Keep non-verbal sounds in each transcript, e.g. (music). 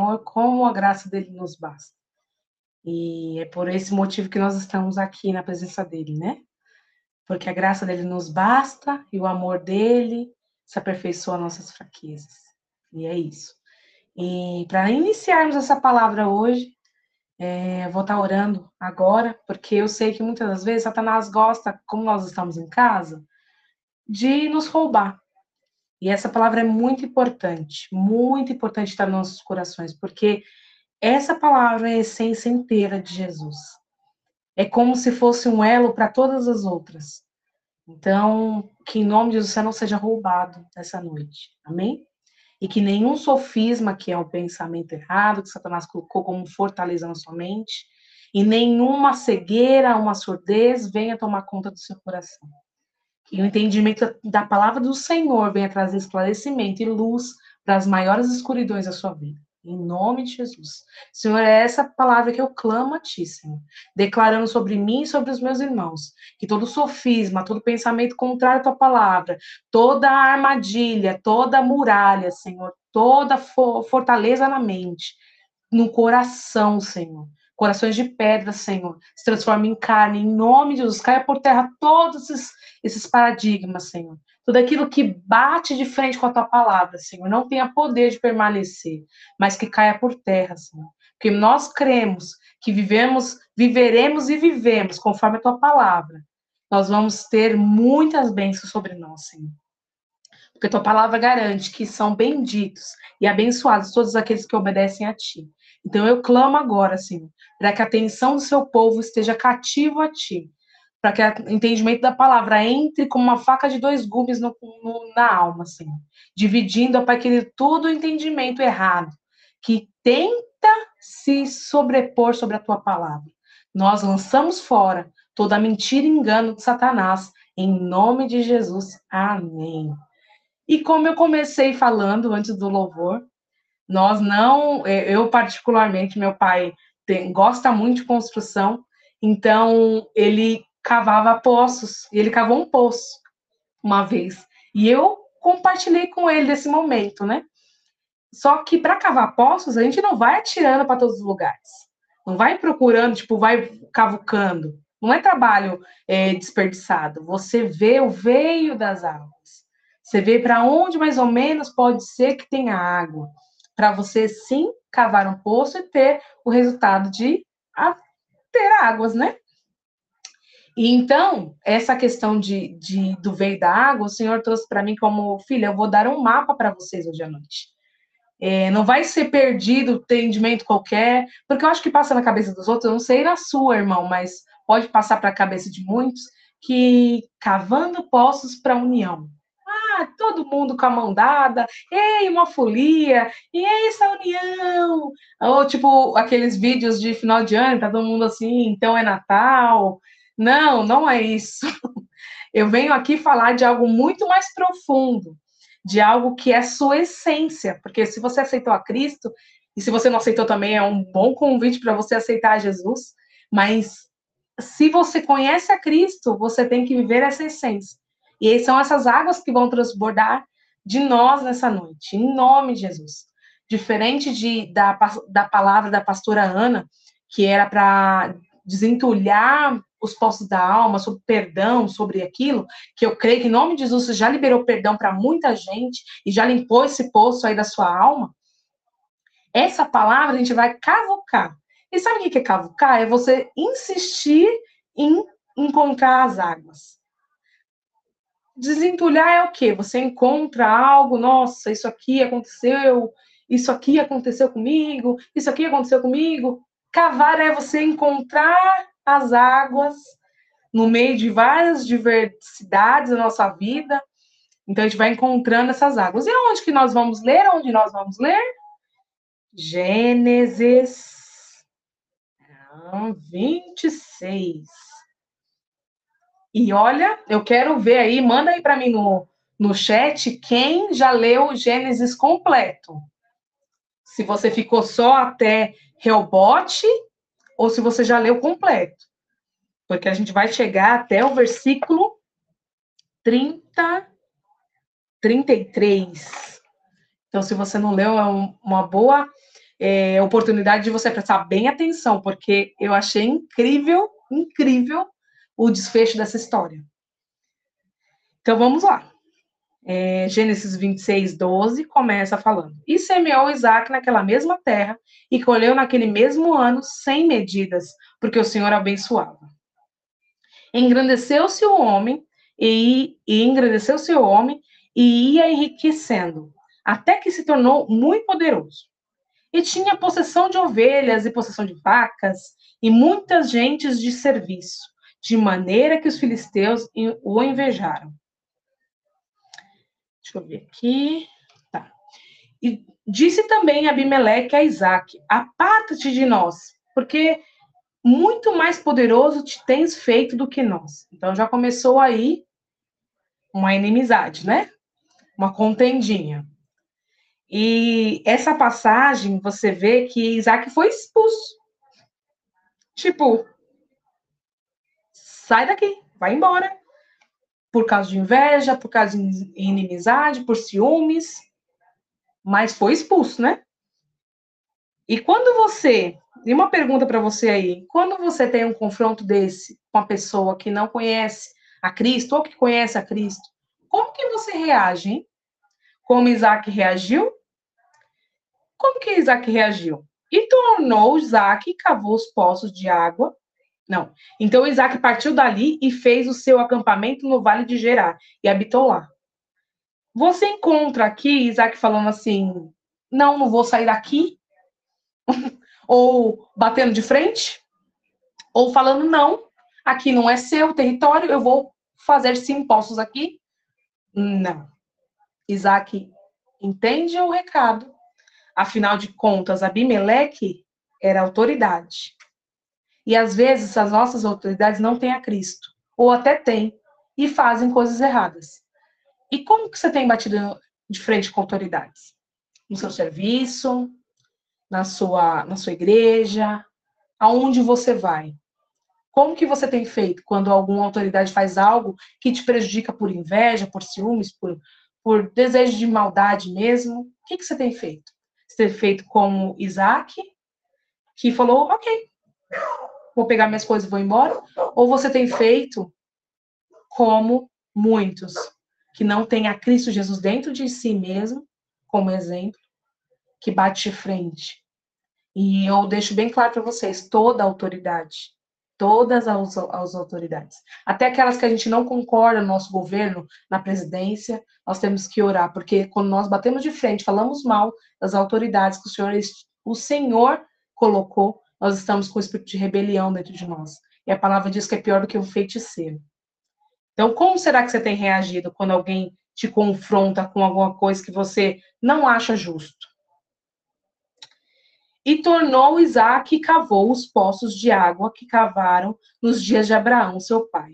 Senhor, como a graça dele nos basta. E é por esse motivo que nós estamos aqui na presença dele, né? Porque a graça dele nos basta e o amor dele se aperfeiçoa nossas fraquezas. E é isso. E para iniciarmos essa palavra hoje, é, vou estar orando agora, porque eu sei que muitas das vezes Satanás gosta, como nós estamos em casa, de nos roubar. E essa palavra é muito importante, muito importante estar nos nossos corações, porque essa palavra é a essência inteira de Jesus. É como se fosse um elo para todas as outras. Então, que em nome de Jesus você não seja roubado essa noite. Amém? E que nenhum sofisma, que é o pensamento errado, que Satanás colocou como fortaleza na sua mente, e nenhuma cegueira, uma surdez venha tomar conta do seu coração. Que o entendimento da palavra do Senhor venha trazer esclarecimento e luz para as maiores escuridões da sua vida. Em nome de Jesus. Senhor, é essa palavra que eu clamo a Ti, Senhor. Declarando sobre mim e sobre os meus irmãos. Que todo sofisma, todo pensamento contrário à Tua palavra, toda armadilha, toda muralha, Senhor, toda fortaleza na mente, no coração, Senhor. Corações de pedra, Senhor, se transforme em carne, em nome de Jesus. Caia por terra todos esses, esses paradigmas, Senhor tudo aquilo que bate de frente com a tua palavra, Senhor, não tenha poder de permanecer, mas que caia por terra, Senhor. Porque nós cremos que vivemos, viveremos e vivemos conforme a tua palavra. Nós vamos ter muitas bênçãos sobre nós, Senhor. Porque a tua palavra garante que são benditos e abençoados todos aqueles que obedecem a ti. Então eu clamo agora, Senhor, para que a atenção do seu povo esteja cativo a ti para que o entendimento da palavra entre como uma faca de dois gumes no, no, na alma, assim, dividindo, para aquele todo o entendimento errado que tenta se sobrepor sobre a tua palavra. Nós lançamos fora toda mentira e engano de Satanás, em nome de Jesus. Amém. E como eu comecei falando antes do louvor, nós não, eu particularmente, meu pai tem, gosta muito de construção, então ele cavava poços, e ele cavou um poço uma vez. E eu compartilhei com ele desse momento, né? Só que para cavar poços, a gente não vai atirando para todos os lugares. Não vai procurando, tipo, vai cavucando. Não é trabalho é, desperdiçado. Você vê o veio das águas. Você vê para onde mais ou menos pode ser que tenha água. Para você sim cavar um poço e ter o resultado de ter águas, né? E então, essa questão de, de do veio da água, o Senhor trouxe para mim como, filha, eu vou dar um mapa para vocês hoje à noite. É, não vai ser perdido entendimento qualquer, porque eu acho que passa na cabeça dos outros, eu não sei na sua, irmão, mas pode passar para a cabeça de muitos, que cavando poços para a união. Ah, todo mundo com a mão dada, ei, uma folia, e é essa união. Ou tipo aqueles vídeos de final de ano, tá todo mundo assim, então é Natal, não, não é isso. (laughs) Eu venho aqui falar de algo muito mais profundo, de algo que é sua essência, porque se você aceitou a Cristo, e se você não aceitou também, é um bom convite para você aceitar Jesus, mas se você conhece a Cristo, você tem que viver essa essência. E são essas águas que vão transbordar de nós nessa noite, em nome de Jesus. Diferente de, da, da palavra da pastora Ana, que era para desentulhar os postos da alma, sobre perdão, sobre aquilo, que eu creio que em nome de Jesus você já liberou perdão para muita gente e já limpou esse poço aí da sua alma. Essa palavra a gente vai cavucar. E sabe o que é cavucar? É você insistir em encontrar as águas. Desentulhar é o quê? Você encontra algo, nossa, isso aqui aconteceu, isso aqui aconteceu comigo, isso aqui aconteceu comigo. Cavar é você encontrar as águas no meio de várias diversidades da nossa vida. Então a gente vai encontrando essas águas. E onde que nós vamos ler? Onde nós vamos ler? Gênesis 26. E olha, eu quero ver aí, manda aí para mim no, no chat quem já leu Gênesis completo. Se você ficou só até Reobote ou se você já leu completo. Porque a gente vai chegar até o versículo 30, 33. Então, se você não leu, é um, uma boa é, oportunidade de você prestar bem atenção, porque eu achei incrível, incrível o desfecho dessa história. Então vamos lá. É, Gênesis 26, 12 começa falando: E semeou Isaac naquela mesma terra e colheu naquele mesmo ano sem medidas, porque o Senhor abençoava. Engrandeceu-se o homem e, e engrandeceu-se o homem e ia enriquecendo, até que se tornou muito poderoso. E tinha possessão de ovelhas e possessão de vacas e muitas gentes de serviço, de maneira que os filisteus o invejaram. Deixa eu ver aqui. Tá. E disse também Abimeleque a Isaac: Aparta-te de nós, porque muito mais poderoso te tens feito do que nós. Então já começou aí uma inimizade, né? Uma contendinha. E essa passagem, você vê que Isaac foi expulso. Tipo, sai daqui, vai embora por causa de inveja, por causa de inimizade, por ciúmes, mas foi expulso, né? E quando você, e uma pergunta para você aí, quando você tem um confronto desse com uma pessoa que não conhece a Cristo ou que conhece a Cristo, como que você reage? Hein? Como Isaac reagiu? Como que Isaac reagiu? E tornou Isaac cavou os poços de água não. Então Isaac partiu dali e fez o seu acampamento no vale de Gerar e habitou lá. Você encontra aqui Isaac falando assim: não, não vou sair daqui, (laughs) ou batendo de frente, ou falando não, aqui não é seu território, eu vou fazer sim poços aqui. Não. Isaac entende o recado. Afinal de contas, Abimeleque era autoridade. E às vezes as nossas autoridades não têm a Cristo, ou até têm, e fazem coisas erradas. E como que você tem batido de frente com autoridades? No seu serviço, na sua, na sua igreja, aonde você vai? Como que você tem feito quando alguma autoridade faz algo que te prejudica por inveja, por ciúmes, por, por desejo de maldade mesmo? O que, que você tem feito? Você tem feito como Isaac, que falou, ok, vou pegar minhas coisas e vou embora? Ou você tem feito como muitos que não têm a Cristo Jesus dentro de si mesmo, como exemplo, que bate de frente. E eu deixo bem claro para vocês, toda autoridade, todas as, as autoridades, até aquelas que a gente não concorda no nosso governo, na presidência, nós temos que orar, porque quando nós batemos de frente, falamos mal das autoridades que o Senhor, o Senhor colocou, nós estamos com o espírito de rebelião dentro de nós. E a palavra diz que é pior do que um feiticeiro. Então, como será que você tem reagido quando alguém te confronta com alguma coisa que você não acha justo? E tornou Isaac e cavou os poços de água que cavaram nos dias de Abraão, seu pai,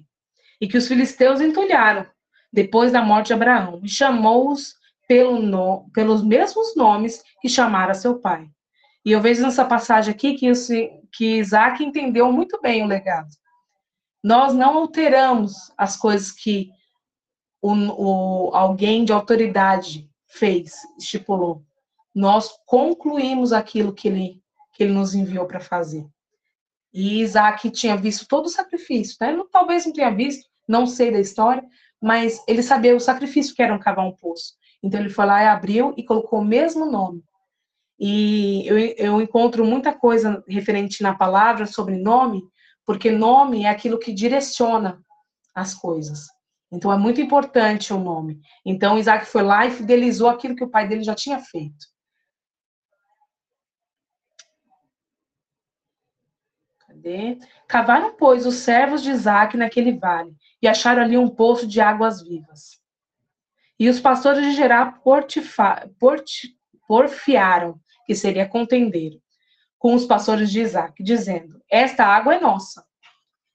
e que os filisteus entulharam depois da morte de Abraão, e chamou-os pelo no, pelos mesmos nomes que chamara seu pai. E eu vejo nessa passagem aqui que, que Isaac entendeu muito bem o legado. Nós não alteramos as coisas que o, o, alguém de autoridade fez, estipulou. Nós concluímos aquilo que ele, que ele nos enviou para fazer. E Isaac tinha visto todo o sacrifício, né? Talvez não tenha visto, não sei da história, mas ele sabia o sacrifício que era um cavar um poço. Então ele foi lá e abriu e colocou o mesmo nome. E eu, eu encontro muita coisa referente na palavra sobre nome, porque nome é aquilo que direciona as coisas. Então é muito importante o nome. Então Isaac foi lá e fidelizou aquilo que o pai dele já tinha feito. Cadê? Cavaram, pois, os servos de Isaac naquele vale e acharam ali um poço de águas vivas. E os pastores de Gerar porfiaram que seria contendeiro, com os pastores de Isaac, dizendo: Esta água é nossa.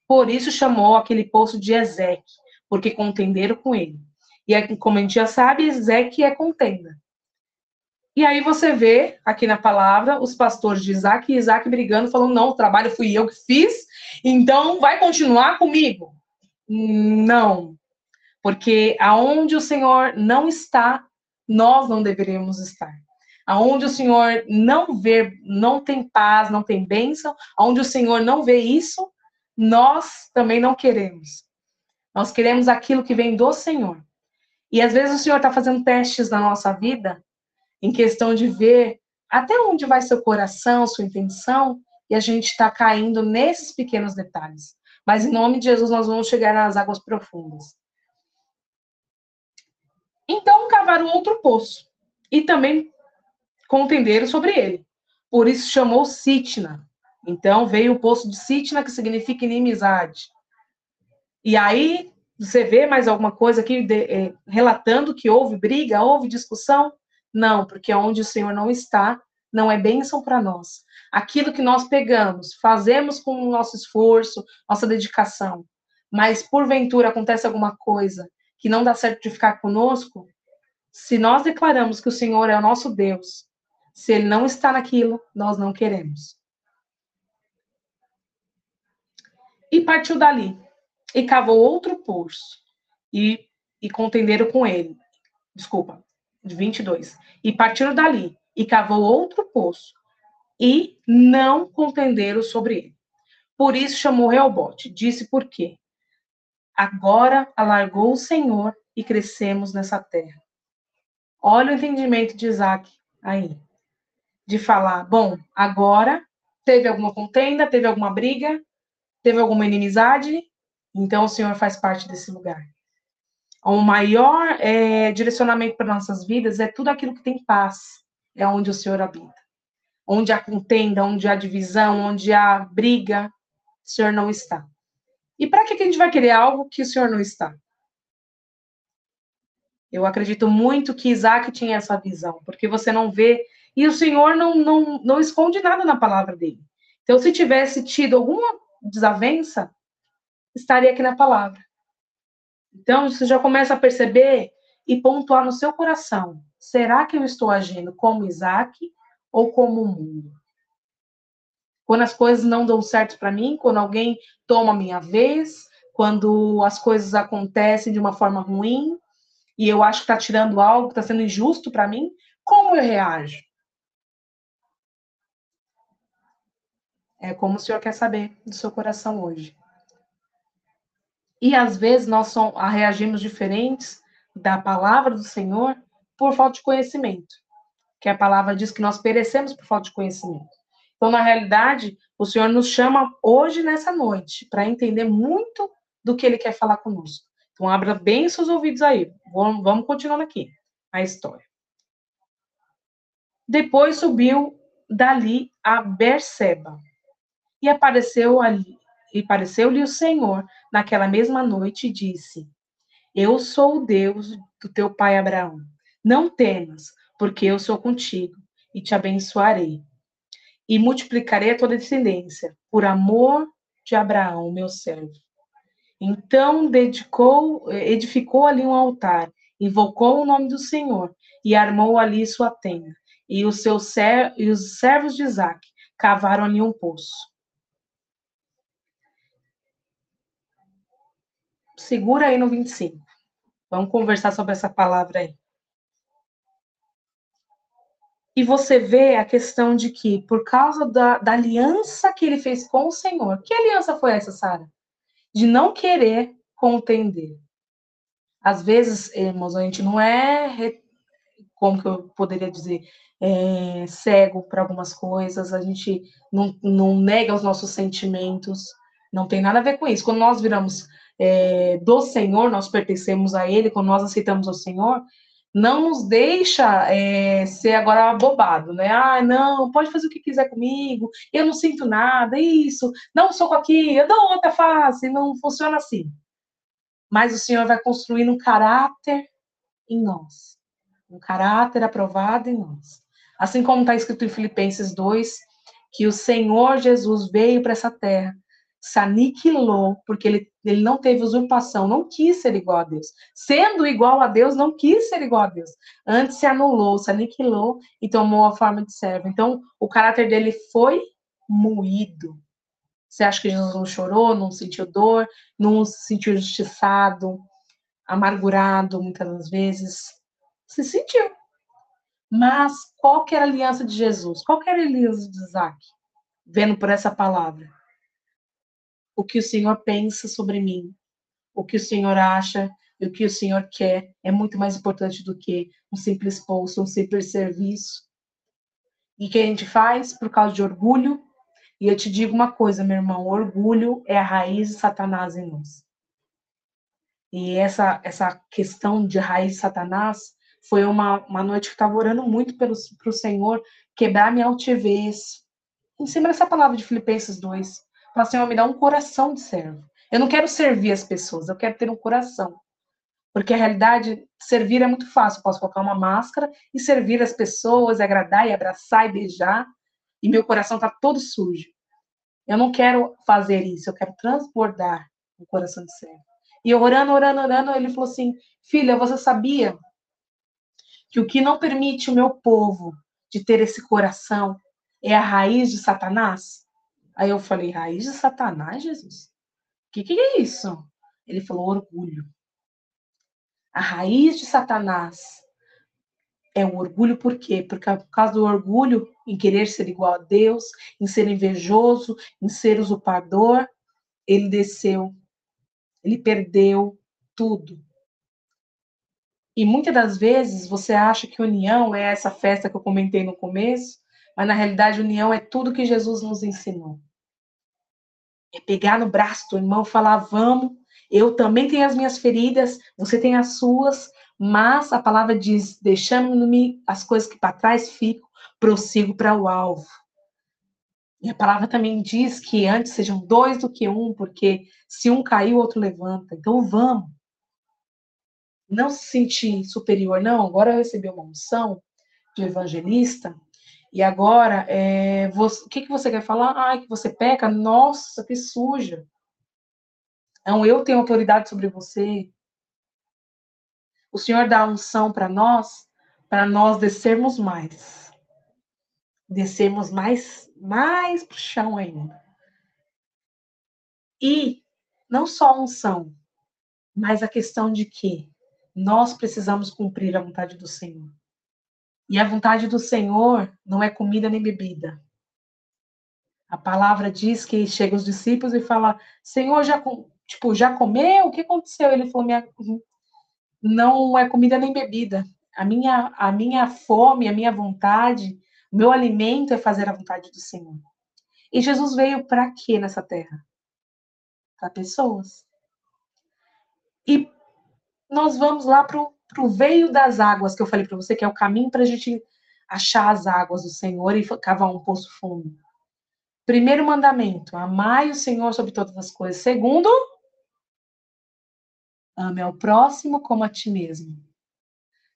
Por isso chamou aquele poço de Ezeque, porque contenderam com ele. E como a gente já sabe, Ezeque é contenda. E aí você vê aqui na palavra os pastores de Isaac e Isaac brigando, falando: não, o trabalho fui eu que fiz, então vai continuar comigo. Não, porque aonde o Senhor não está, nós não deveríamos estar. Aonde o Senhor não vê, não tem paz, não tem bênção, aonde o Senhor não vê isso, nós também não queremos. Nós queremos aquilo que vem do Senhor. E às vezes o Senhor está fazendo testes na nossa vida, em questão de ver até onde vai seu coração, sua intenção, e a gente está caindo nesses pequenos detalhes. Mas em nome de Jesus nós vamos chegar nas águas profundas. Então cavaram outro poço e também contenderam sobre ele. Por isso chamou Sitna. Então veio o poço de Sitna, que significa inimizade. E aí você vê mais alguma coisa aqui de, é, relatando que houve briga, houve discussão? Não, porque onde o Senhor não está, não é bênção para nós. Aquilo que nós pegamos, fazemos com o nosso esforço, nossa dedicação, mas porventura acontece alguma coisa que não dá certo de ficar conosco, se nós declaramos que o Senhor é o nosso Deus, se ele não está naquilo, nós não queremos. E partiu dali, e cavou outro poço, e, e contenderam com ele. Desculpa, 22. E partiram dali, e cavou outro poço, e não contenderam sobre ele. Por isso chamou Reobote, disse por quê? Agora alargou o Senhor e crescemos nessa terra. Olha o entendimento de Isaac aí. De falar, bom, agora teve alguma contenda, teve alguma briga, teve alguma inimizade, então o Senhor faz parte desse lugar. O maior é, direcionamento para nossas vidas é tudo aquilo que tem paz, é onde o Senhor habita. Onde há contenda, onde há divisão, onde há briga, o Senhor não está. E para que a gente vai querer algo que o Senhor não está? Eu acredito muito que Isaac tinha essa visão, porque você não vê, e o Senhor não, não, não esconde nada na palavra dele. Então, se tivesse tido alguma desavença, estaria aqui na palavra. Então, você já começa a perceber e pontuar no seu coração: será que eu estou agindo como Isaac ou como o mundo? Quando as coisas não dão certo para mim, quando alguém toma a minha vez, quando as coisas acontecem de uma forma ruim e eu acho que está tirando algo, está sendo injusto para mim, como eu reajo? É como o Senhor quer saber do seu coração hoje. E às vezes nós reagimos diferentes da palavra do Senhor por falta de conhecimento. Que a palavra diz que nós perecemos por falta de conhecimento. Então, na realidade, o Senhor nos chama hoje, nessa noite, para entender muito do que Ele quer falar conosco. Então, abra bem seus ouvidos aí. Vamos, vamos continuando aqui a história. Depois subiu dali a Berseba e apareceu ali e pareceu-lhe o Senhor naquela mesma noite e disse: Eu sou o Deus do teu pai Abraão. Não temas, porque eu sou contigo e te abençoarei e multiplicarei a tua descendência, por amor de Abraão, meu servo. Então dedicou, edificou ali um altar, invocou o nome do Senhor e armou ali sua tenda. E os seus e os servos de Isaac cavaram ali um poço. Segura aí no 25. Vamos conversar sobre essa palavra aí. E você vê a questão de que, por causa da, da aliança que ele fez com o Senhor, que aliança foi essa, Sara? De não querer contender. Às vezes, irmãos, a gente não é, como que eu poderia dizer, é, cego para algumas coisas, a gente não, não nega os nossos sentimentos, não tem nada a ver com isso. Quando nós viramos é, do Senhor, nós pertencemos a Ele, quando nós aceitamos o Senhor, não nos deixa é, ser agora bobado, né? Ah, não, pode fazer o que quiser comigo, eu não sinto nada, isso, dá um soco aqui, eu dou outra face, não funciona assim. Mas o Senhor vai construir um caráter em nós, um caráter aprovado em nós. Assim como está escrito em Filipenses 2, que o Senhor Jesus veio para essa terra se aniquilou, porque ele, ele não teve usurpação, não quis ser igual a Deus. Sendo igual a Deus, não quis ser igual a Deus. Antes se anulou, se aniquilou e tomou a forma de servo. Então, o caráter dele foi moído. Você acha que Jesus não chorou, não sentiu dor, não se sentiu injustiçado, amargurado muitas das vezes? Se sentiu. Mas qual que era a aliança de Jesus? Qual que era a aliança de Isaac? Vendo por essa palavra. O que o Senhor pensa sobre mim, o que o Senhor acha e o que o Senhor quer é muito mais importante do que um simples posto, um simples serviço. E que a gente faz por causa de orgulho. E eu te digo uma coisa, meu irmão: orgulho é a raiz de Satanás em nós. E essa, essa questão de raiz de Satanás foi uma, uma noite que eu estava orando muito para o Senhor quebrar minha altivez. Em cima dessa palavra de Filipenses 2. Falar, Senhor, me dá um coração de servo. Eu não quero servir as pessoas, eu quero ter um coração. Porque a realidade, servir é muito fácil. posso colocar uma máscara e servir as pessoas, agradar e abraçar e beijar. E meu coração está todo sujo. Eu não quero fazer isso, eu quero transbordar o coração de servo. E orando, orando, orando, ele falou assim: Filha, você sabia que o que não permite o meu povo de ter esse coração é a raiz de Satanás? Aí eu falei, raiz de Satanás, Jesus? O que, que é isso? Ele falou, orgulho. A raiz de Satanás é o orgulho, por quê? Porque por causa do orgulho em querer ser igual a Deus, em ser invejoso, em ser usurpador, ele desceu, ele perdeu tudo. E muitas das vezes você acha que união é essa festa que eu comentei no começo, mas na realidade união é tudo que Jesus nos ensinou. É pegar no braço do irmão falar: vamos, eu também tenho as minhas feridas, você tem as suas, mas a palavra diz: deixando-me as coisas que para trás ficam, prossigo para o alvo. E a palavra também diz que antes sejam dois do que um, porque se um cair, o outro levanta. Então vamos não se sentir superior, não, agora eu recebi uma unção de evangelista, e agora, é, você, o que, que você quer falar? Ah, que você peca? Nossa, que suja. Então, eu tenho autoridade sobre você. O Senhor dá unção para nós, para nós descermos mais. Descermos mais, mais para o chão ainda. E não só unção, mas a questão de que nós precisamos cumprir a vontade do Senhor. E a vontade do Senhor não é comida nem bebida. A palavra diz que chega os discípulos e fala: Senhor, já, tipo, já comeu? O que aconteceu? Ele falou: minha, não é comida nem bebida. A minha, a minha fome, a minha vontade, o meu alimento é fazer a vontade do Senhor. E Jesus veio para quê nessa terra? Para pessoas. E nós vamos lá para o veio das águas, que eu falei para você, que é o caminho para a gente achar as águas do Senhor e cavar um poço fundo. Primeiro mandamento: amai o Senhor sobre todas as coisas. Segundo, ame ao próximo como a ti mesmo.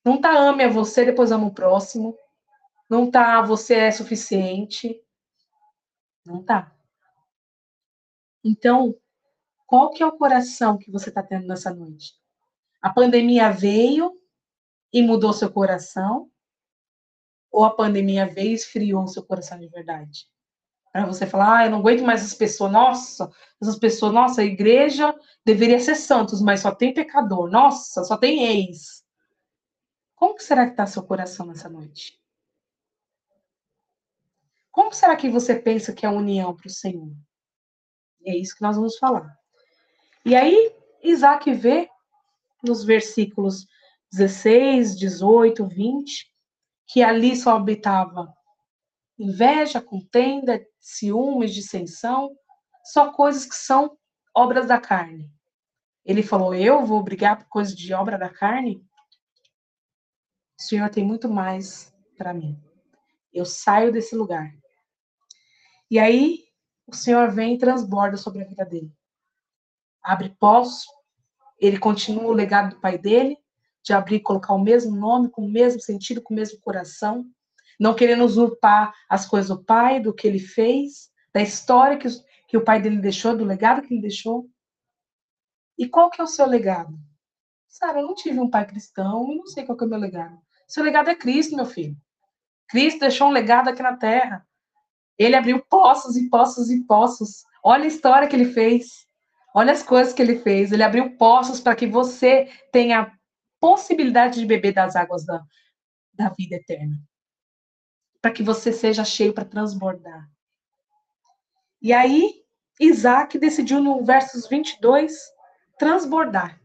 Não tá ame a você, depois ama o próximo. Não tá você é suficiente. Não tá. Então, qual que é o coração que você está tendo nessa noite? A pandemia veio e mudou seu coração? Ou a pandemia veio e esfriou seu coração de verdade? Para você falar, ah, eu não aguento mais essas pessoas. Nossa, essas pessoas, nossa, a igreja deveria ser santos, mas só tem pecador. Nossa, só tem ex. Como que será que está seu coração nessa noite? Como será que você pensa que é a união para o Senhor? É isso que nós vamos falar. E aí, Isaac vê nos versículos 16, 18, 20, que ali só habitava inveja, contenda, ciúmes, dissensão, só coisas que são obras da carne. Ele falou: Eu vou brigar por coisas de obra da carne? O Senhor tem muito mais para mim. Eu saio desse lugar. E aí, o Senhor vem e transborda sobre a vida dele. Abre poço, ele continua o legado do pai dele, de abrir e colocar o mesmo nome, com o mesmo sentido, com o mesmo coração, não querendo usurpar as coisas do pai, do que ele fez, da história que, que o pai dele deixou, do legado que ele deixou. E qual que é o seu legado? Sara, eu não tive um pai cristão e não sei qual que é o meu legado. Seu legado é Cristo, meu filho. Cristo deixou um legado aqui na terra. Ele abriu poços e poços e poços. Olha a história que ele fez. Olha as coisas que ele fez. Ele abriu poços para que você tenha possibilidade de beber das águas da, da vida eterna. Para que você seja cheio para transbordar. E aí, Isaac decidiu no versos 22 transbordar.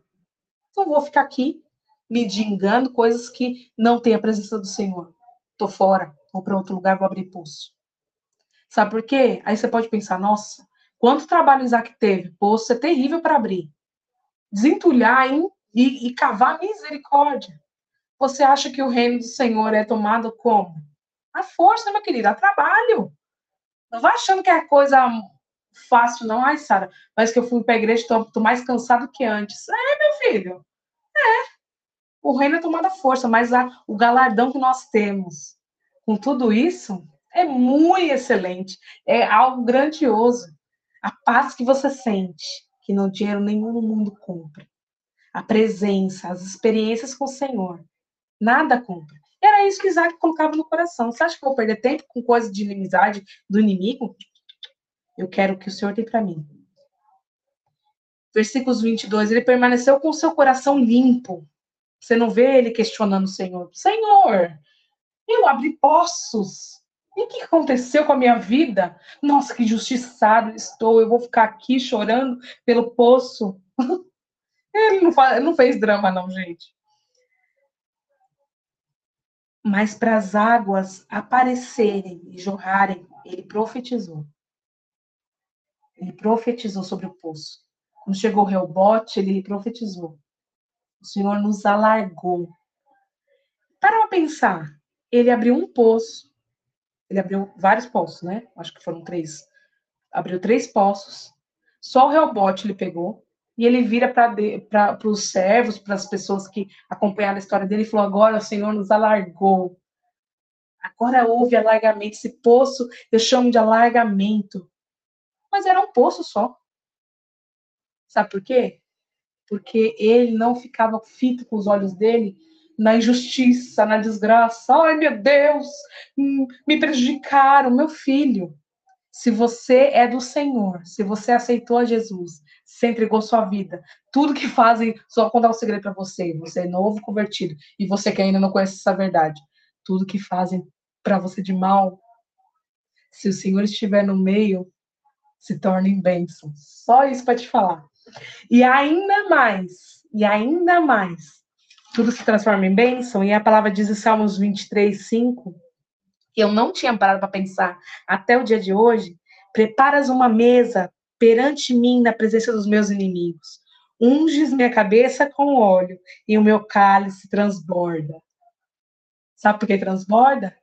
Então, vou ficar aqui me dingando coisas que não tem a presença do Senhor. Tô fora, vou para outro lugar, vou abrir poço. Sabe por quê? Aí você pode pensar, nossa, quanto trabalho Isaac teve? Poço é terrível para abrir. Desentulhar hein? e, e cavar misericórdia. Você acha que o reino do Senhor é tomado como? A força, meu querido, a trabalho. Não vai achando que é coisa fácil, não. Ai, Sara, mas que eu fui para a igreja, tô, tô mais cansado que antes. É, meu filho. É. O reino é tomado à força, mas a, o galardão que nós temos com tudo isso é muito excelente. É algo grandioso. A paz que você sente, que no dinheiro nenhum no mundo compra. A presença, as experiências com o Senhor. Nada compra. Era isso que Isaac colocava no coração. Você acha que eu vou perder tempo com coisas de inimizade do inimigo? Eu quero o que o Senhor tem para mim. Versículos 22. Ele permaneceu com o seu coração limpo. Você não vê ele questionando o Senhor. Senhor, eu abri poços. O que aconteceu com a minha vida? Nossa, que justiçado estou. Eu vou ficar aqui chorando pelo poço. (laughs) Ele não, faz, não fez drama, não, gente mas para as águas aparecerem e jorrarem, ele profetizou. Ele profetizou sobre o poço. Quando chegou o rebote, ele profetizou. O Senhor nos alargou. Para pensar, ele abriu um poço. Ele abriu vários poços, né? Acho que foram três. Abriu três poços. Só o rebote ele pegou e ele vira para os servos, para as pessoas que acompanharam a história dele, e falou: Agora o Senhor nos alargou. Agora houve alargamento. Esse poço eu chamo de alargamento. Mas era um poço só. Sabe por quê? Porque ele não ficava fito com os olhos dele na injustiça, na desgraça. Ai, meu Deus, hum, me prejudicaram, meu filho. Se você é do Senhor, se você aceitou a Jesus, você entregou sua vida, tudo que fazem, só contar um segredo para você, você é novo convertido e você que ainda não conhece essa verdade, tudo que fazem para você de mal, se o Senhor estiver no meio, se torna em bênção. Só isso para te falar. E ainda mais, e ainda mais, tudo se transforma em bênção, e a palavra diz em Salmos 23, 5, que eu não tinha parado para pensar até o dia de hoje, preparas uma mesa perante mim na presença dos meus inimigos. Unges minha cabeça com óleo e o meu cálice transborda. Sabe por que transborda?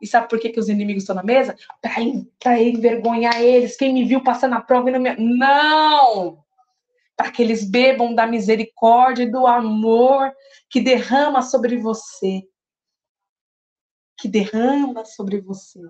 E sabe por que, que os inimigos estão na mesa? Para envergonhar eles. Quem me viu passando a prova e não me. Não! Para que eles bebam da misericórdia e do amor que derrama sobre você que derrama sobre você.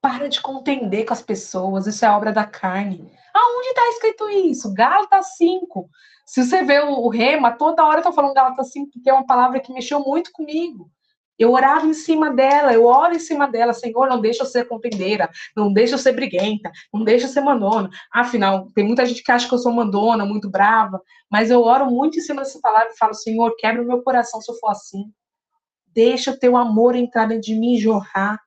Para de contender com as pessoas, isso é obra da carne. Aonde está escrito isso? Gálatas 5. Se você vê o, Rema, toda hora eu tô falando Gálatas 5, porque é uma palavra que mexeu muito comigo. Eu orava em cima dela, eu oro em cima dela, Senhor, não deixa eu ser contendeira, não deixa eu ser briguenta, não deixa eu ser mandona. Afinal, tem muita gente que acha que eu sou mandona, muito brava, mas eu oro muito em cima dessa palavra e falo, Senhor, quebra o meu coração se eu for assim. Deixa o teu amor entrar dentro de mim e jorrar.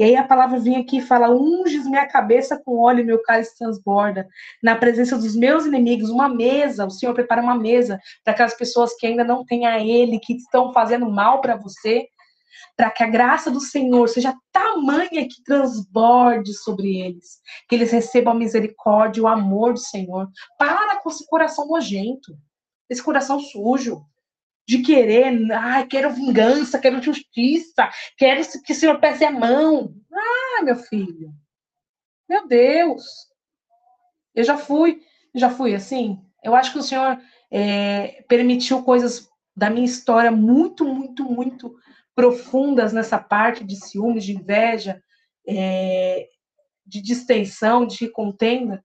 E aí a palavra vem aqui e fala: unges minha cabeça com óleo meu cálice transborda. Na presença dos meus inimigos, uma mesa, o Senhor prepara uma mesa para aquelas pessoas que ainda não têm a Ele, que estão fazendo mal para você, para que a graça do Senhor seja tamanha que transborde sobre eles, que eles recebam a misericórdia, o amor do Senhor. Para com esse coração nojento, esse coração sujo de querer, ai, quero vingança, quero justiça, quero que o Senhor pese a mão. Ah, meu filho, meu Deus, eu já fui, já fui assim. Eu acho que o Senhor é, permitiu coisas da minha história muito, muito, muito profundas nessa parte de ciúmes, de inveja, é, de distensão, de contenda,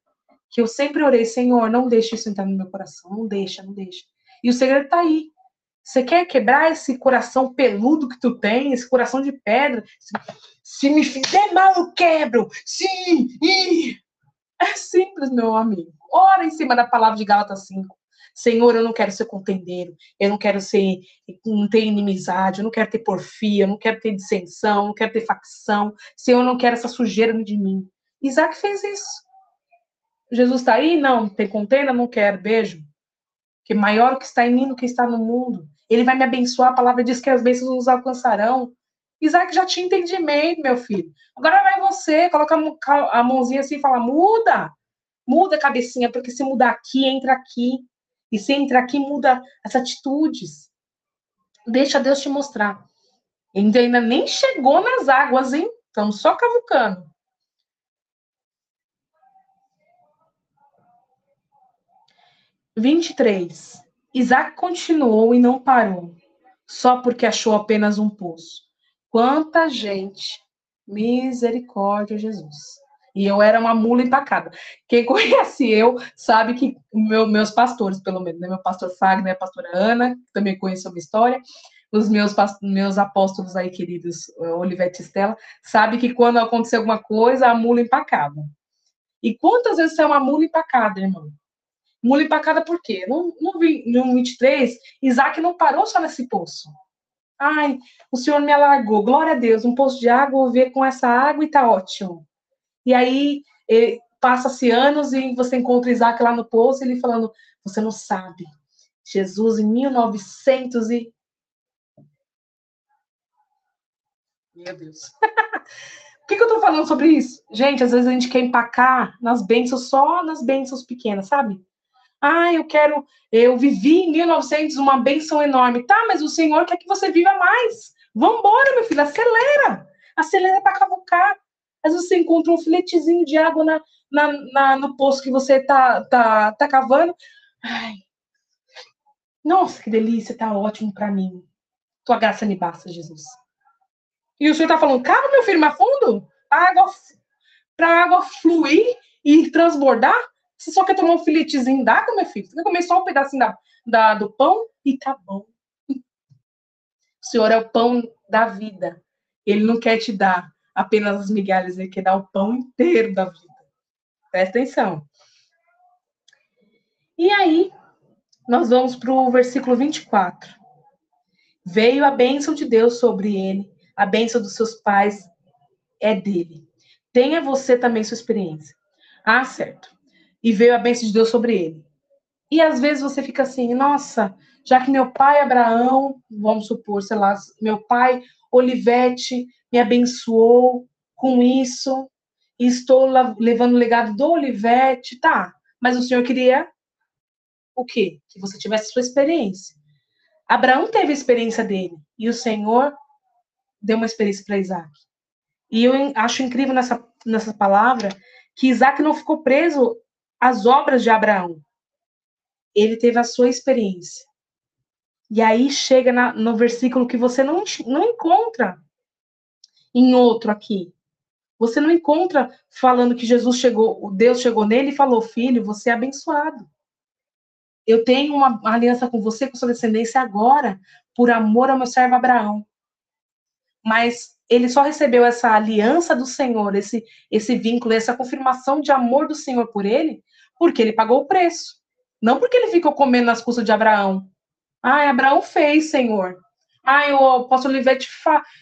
que eu sempre orei, Senhor, não deixe isso entrar no meu coração, não deixa, não deixa. E o segredo está aí. Você quer quebrar esse coração peludo que tu tem, esse coração de pedra? Se me fizer mal, eu quebro. Sim! Ih. É simples, meu amigo. Ora em cima da palavra de Gálatas 5. Senhor, eu não quero ser contendeiro, eu não quero ser, não ter inimizade, eu não quero ter porfia, eu não quero ter dissensão, eu não quero ter facção, Senhor, eu não quero essa sujeira de mim. Isaac fez isso. Jesus está aí? Não. Tem contenda? Não quero. Beijo. Que maior que está em mim do que está no mundo. Ele vai me abençoar. A palavra diz que as bênçãos nos alcançarão. Isaac já tinha entendimento, meu filho. Agora vai você, coloca a mãozinha assim e fala: muda. Muda a cabecinha, porque se mudar aqui, entra aqui. E se entrar aqui, muda as atitudes. Deixa Deus te mostrar. Ainda nem chegou nas águas, hein? Estamos só cavucando. 23. Isaac continuou e não parou, só porque achou apenas um poço. Quanta gente! Misericórdia, Jesus. E eu era uma mula empacada. Quem (laughs) conhece eu sabe que meu, meus pastores, pelo menos, né? meu pastor Fagner, a pastora Ana, que também conhece a minha história, os meus, meus apóstolos aí, queridos, eh, Olivete e Stella, sabe que quando acontecer alguma coisa, a mula empacada. E quantas vezes você é uma mula empacada, irmão? Mula empacada por quê? No, no, no 23, Isaac não parou só nesse poço. Ai, o Senhor me alargou. Glória a Deus, um poço de água, vou ver com essa água e tá ótimo. E aí, passa-se anos e você encontra Isaac lá no poço, ele falando, você não sabe. Jesus, em 1900 e... Meu Deus. (laughs) Por que, que eu tô falando sobre isso? Gente, às vezes a gente quer empacar nas bênçãos, só nas bênçãos pequenas, sabe? Ah, eu quero, eu vivi em 1900 uma benção enorme. Tá, mas o Senhor quer que você viva mais. Vambora, meu filho, acelera. Acelera para cavucar. Às vezes você encontra um filetezinho de água na, na, na, no poço que você tá, tá, tá cavando. Ai. Nossa, que delícia, tá ótimo para mim. Tua graça me basta, Jesus. E o Senhor tá falando, calma, meu filho, mais fundo. Para água, a água fluir e transbordar, você só quer tomar um filetezinho d'água, meu filho? Você quer comer só um pedacinho da, da, do pão? E tá bom. O Senhor é o pão da vida. Ele não quer te dar apenas as migalhas, ele quer dar o pão inteiro da vida. Presta atenção. E aí, nós vamos para o versículo 24. Veio a bênção de Deus sobre ele, a bênção dos seus pais é dele. Tenha você também sua experiência. Ah, certo e veio a bênção de Deus sobre ele. E às vezes você fica assim, nossa, já que meu pai Abraão, vamos supor, sei lá, meu pai Olivete me abençoou com isso, e estou levando o legado do Olivete, tá, mas o Senhor queria o quê? Que você tivesse sua experiência. Abraão teve a experiência dele, e o Senhor deu uma experiência para Isaac. E eu acho incrível nessa, nessa palavra que Isaac não ficou preso as obras de Abraão. Ele teve a sua experiência. E aí chega na, no versículo que você não, não encontra em outro aqui. Você não encontra falando que Jesus chegou, Deus chegou nele e falou: Filho, você é abençoado. Eu tenho uma aliança com você, com sua descendência agora, por amor ao meu servo Abraão. Mas ele só recebeu essa aliança do Senhor, esse, esse vínculo, essa confirmação de amor do Senhor por ele, porque ele pagou o preço. Não porque ele ficou comendo nas custas de Abraão. Ah, Abraão fez, Senhor. Ah, o apóstolo Olivete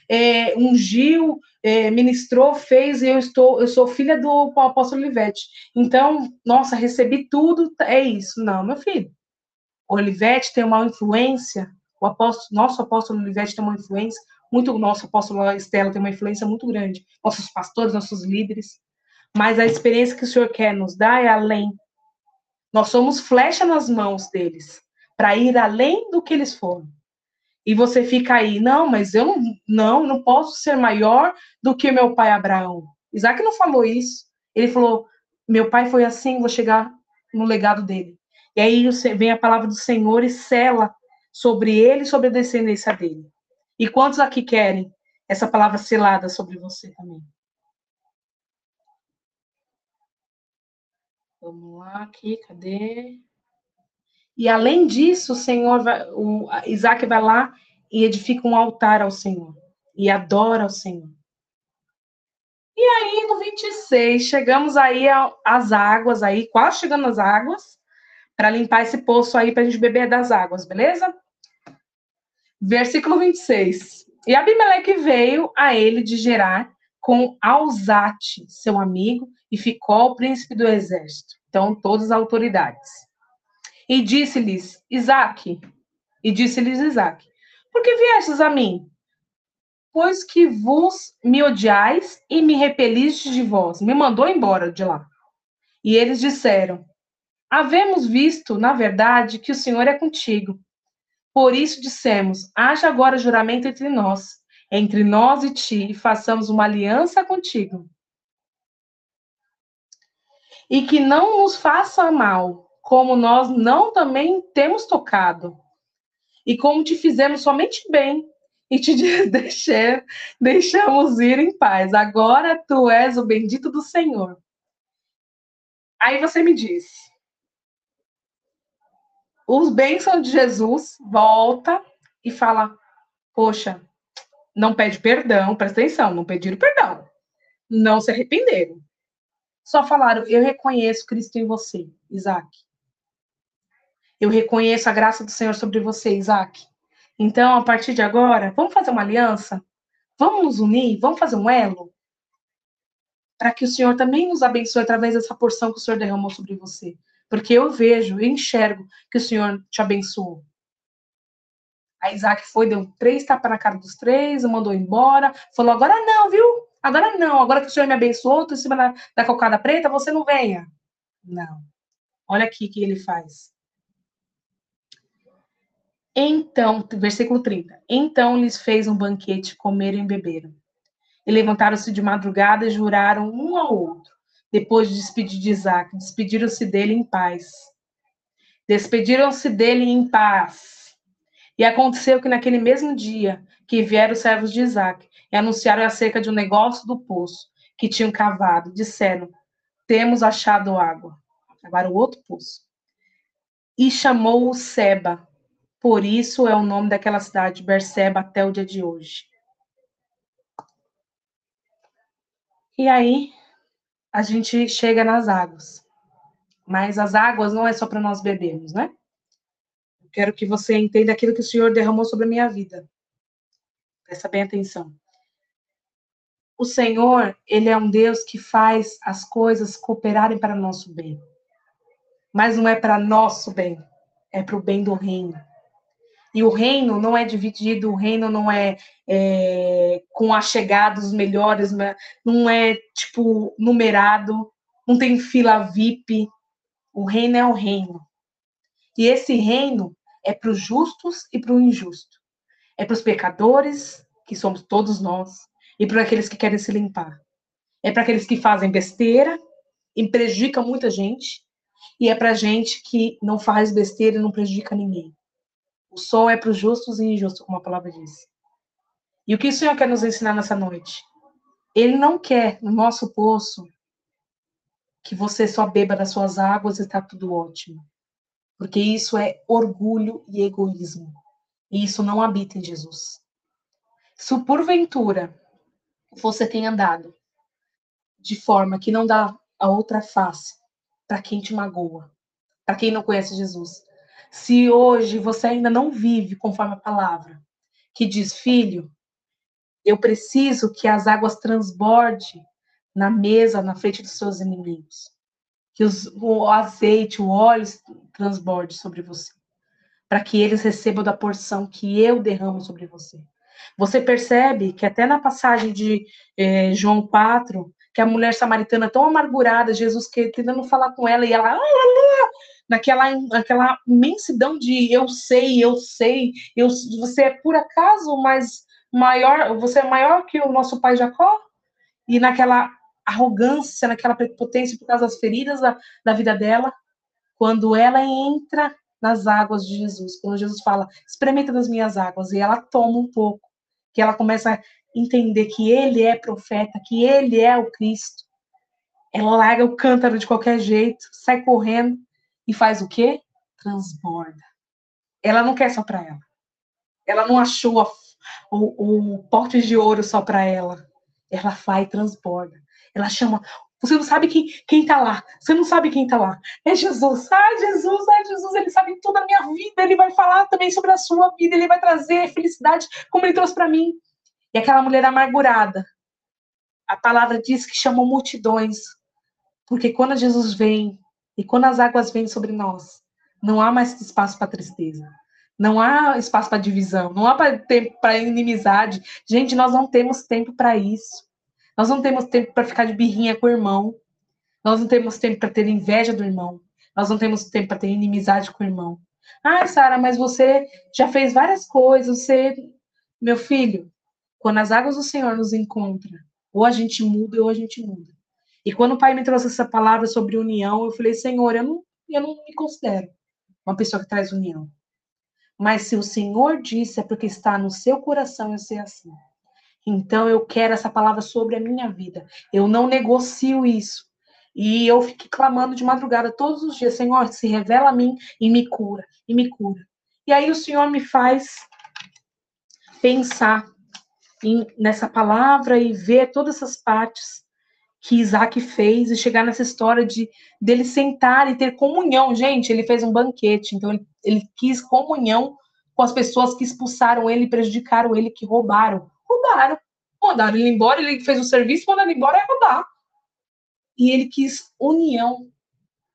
é, ungiu, é, ministrou, fez, e eu estou, eu sou filha do apóstolo Olivete. Então, nossa, recebi tudo, é isso. Não, meu filho. O Olivete tem uma influência, o apóstolo, nosso apóstolo Olivete tem uma influência muito, nosso apóstolo Estela tem uma influência muito grande, nossos pastores, nossos líderes. Mas a experiência que o Senhor quer nos dar é além nós somos flecha nas mãos deles, para ir além do que eles foram. E você fica aí, não, mas eu não, não, não posso ser maior do que meu pai Abraão. Isaac não falou isso. Ele falou: meu pai foi assim, vou chegar no legado dele. E aí vem a palavra do Senhor e sela sobre ele e sobre a descendência dele. E quantos aqui querem essa palavra selada sobre você também? Vamos lá, aqui, cadê? E além disso, o Senhor vai, o Isaac vai lá e edifica um altar ao Senhor e adora ao Senhor. E aí, no 26, chegamos aí às águas, aí, quase chegando às águas, para limpar esse poço aí para a gente beber das águas, beleza? Versículo 26. E Abimeleque veio a ele de Gerar com Alzate, seu amigo, e ficou o príncipe do exército. Então, todas as autoridades. E disse-lhes, Isaac, e disse-lhes Isaac, por que viestes a mim? Pois que vos me odiais e me repelistes de vós. Me mandou embora de lá. E eles disseram, havemos visto, na verdade, que o Senhor é contigo. Por isso dissemos, haja agora juramento entre nós, entre nós e ti, e façamos uma aliança contigo e que não nos faça mal, como nós não também temos tocado, e como te fizemos somente bem, e te (laughs) deixar, deixamos ir em paz. Agora tu és o bendito do Senhor. Aí você me diz, os bênçãos de Jesus volta e fala, poxa, não pede perdão, presta atenção, não pediram perdão, não se arrependeram. Só falaram: Eu reconheço Cristo em você, Isaac. Eu reconheço a graça do Senhor sobre você, Isaac. Então, a partir de agora, vamos fazer uma aliança? Vamos nos unir? Vamos fazer um elo? Para que o Senhor também nos abençoe através dessa porção que o Senhor derramou sobre você. Porque eu vejo, eu enxergo que o Senhor te abençoou. A Isaac foi, deu três tapas na cara dos três, mandou embora, falou: agora não, viu? Agora não, agora que o Senhor me abençoou, estou em cima da, da cocada preta, você não venha. Não. Olha aqui o que ele faz. Então, versículo 30. Então lhes fez um banquete, comeram e beberam. E levantaram-se de madrugada e juraram um ao outro. Depois de despedir de Isaac, despediram-se dele em paz. Despediram-se dele em paz. E aconteceu que naquele mesmo dia que vieram os servos de Isaac e anunciaram acerca de um negócio do poço que tinham cavado. Disseram: Temos achado água. Agora o outro poço. E chamou-o Seba. Por isso é o nome daquela cidade, Berseba, até o dia de hoje. E aí a gente chega nas águas. Mas as águas não é só para nós bebermos, né? quero que você entenda aquilo que o Senhor derramou sobre a minha vida. Presta bem atenção. O Senhor, ele é um Deus que faz as coisas cooperarem para nosso bem. Mas não é para nosso bem, é para o bem do reino. E o reino não é dividido, o reino não é, é com achegados melhores, não é tipo numerado, não tem fila VIP. O reino é o reino. E esse reino é para os justos e para o injusto. É para os pecadores, que somos todos nós, e para aqueles que querem se limpar. É para aqueles que fazem besteira e prejudicam muita gente, e é para gente que não faz besteira e não prejudica ninguém. O sol é para os justos e injustos, como a palavra diz. E o que o Senhor quer nos ensinar nessa noite? Ele não quer, no nosso poço, que você só beba das suas águas e está tudo ótimo. Porque isso é orgulho e egoísmo. E isso não habita em Jesus. Se porventura você tem andado de forma que não dá a outra face para quem te magoa, para quem não conhece Jesus. Se hoje você ainda não vive conforme a palavra, que diz, filho, eu preciso que as águas transborde na mesa, na frente dos seus inimigos. Que os, o azeite, o óleo transborde sobre você. Para que eles recebam da porção que eu derramo sobre você. Você percebe que até na passagem de eh, João 4, que a mulher samaritana tão amargurada, Jesus que tentando falar com ela, e ela, ah, naquela, naquela imensidão de eu sei, eu sei, eu, você é por acaso mais maior, você é maior que o nosso pai Jacó? E naquela arrogância, naquela prepotência por causa das feridas da, da vida dela, quando ela entra nas águas de Jesus, quando Jesus fala, experimenta das minhas águas, e ela toma um pouco, que ela começa a entender que ele é profeta, que ele é o Cristo. Ela larga o cântaro de qualquer jeito, sai correndo e faz o quê? Transborda. Ela não quer só para ela. Ela não achou a, o, o pote de ouro só para ela. Ela vai e transborda. Ela chama Você não sabe quem, quem tá lá. Você não sabe quem tá lá. É Jesus. Ai, Jesus, ai, Jesus, ele sabe tudo da minha vida. Ele vai falar também sobre a sua vida. Ele vai trazer felicidade como ele trouxe para mim. E aquela mulher amargurada. A palavra diz que chamou multidões. Porque quando Jesus vem e quando as águas vêm sobre nós, não há mais espaço para tristeza. Não há espaço para divisão, não há tempo para inimizade. Gente, nós não temos tempo para isso. Nós não temos tempo para ficar de birrinha com o irmão. Nós não temos tempo para ter inveja do irmão. Nós não temos tempo para ter inimizade com o irmão. Ah, Sara, mas você já fez várias coisas. Você, meu filho, quando as águas do Senhor nos encontram, ou a gente muda ou a gente muda. E quando o pai me trouxe essa palavra sobre união, eu falei, Senhor, eu não, eu não me considero uma pessoa que traz união. Mas se o Senhor disse, é porque está no seu coração eu ser assim. Então eu quero essa palavra sobre a minha vida. Eu não negocio isso. E eu fiquei clamando de madrugada todos os dias, Senhor, se revela a mim e me cura, e me cura. E aí o Senhor me faz pensar em, nessa palavra e ver todas essas partes que Isaac fez e chegar nessa história de dele sentar e ter comunhão. Gente, ele fez um banquete, então ele, ele quis comunhão com as pessoas que expulsaram ele, prejudicaram ele, que roubaram roubaram. Mandaram ele embora, ele fez o serviço, mandaram ele embora é roubar. E ele quis união,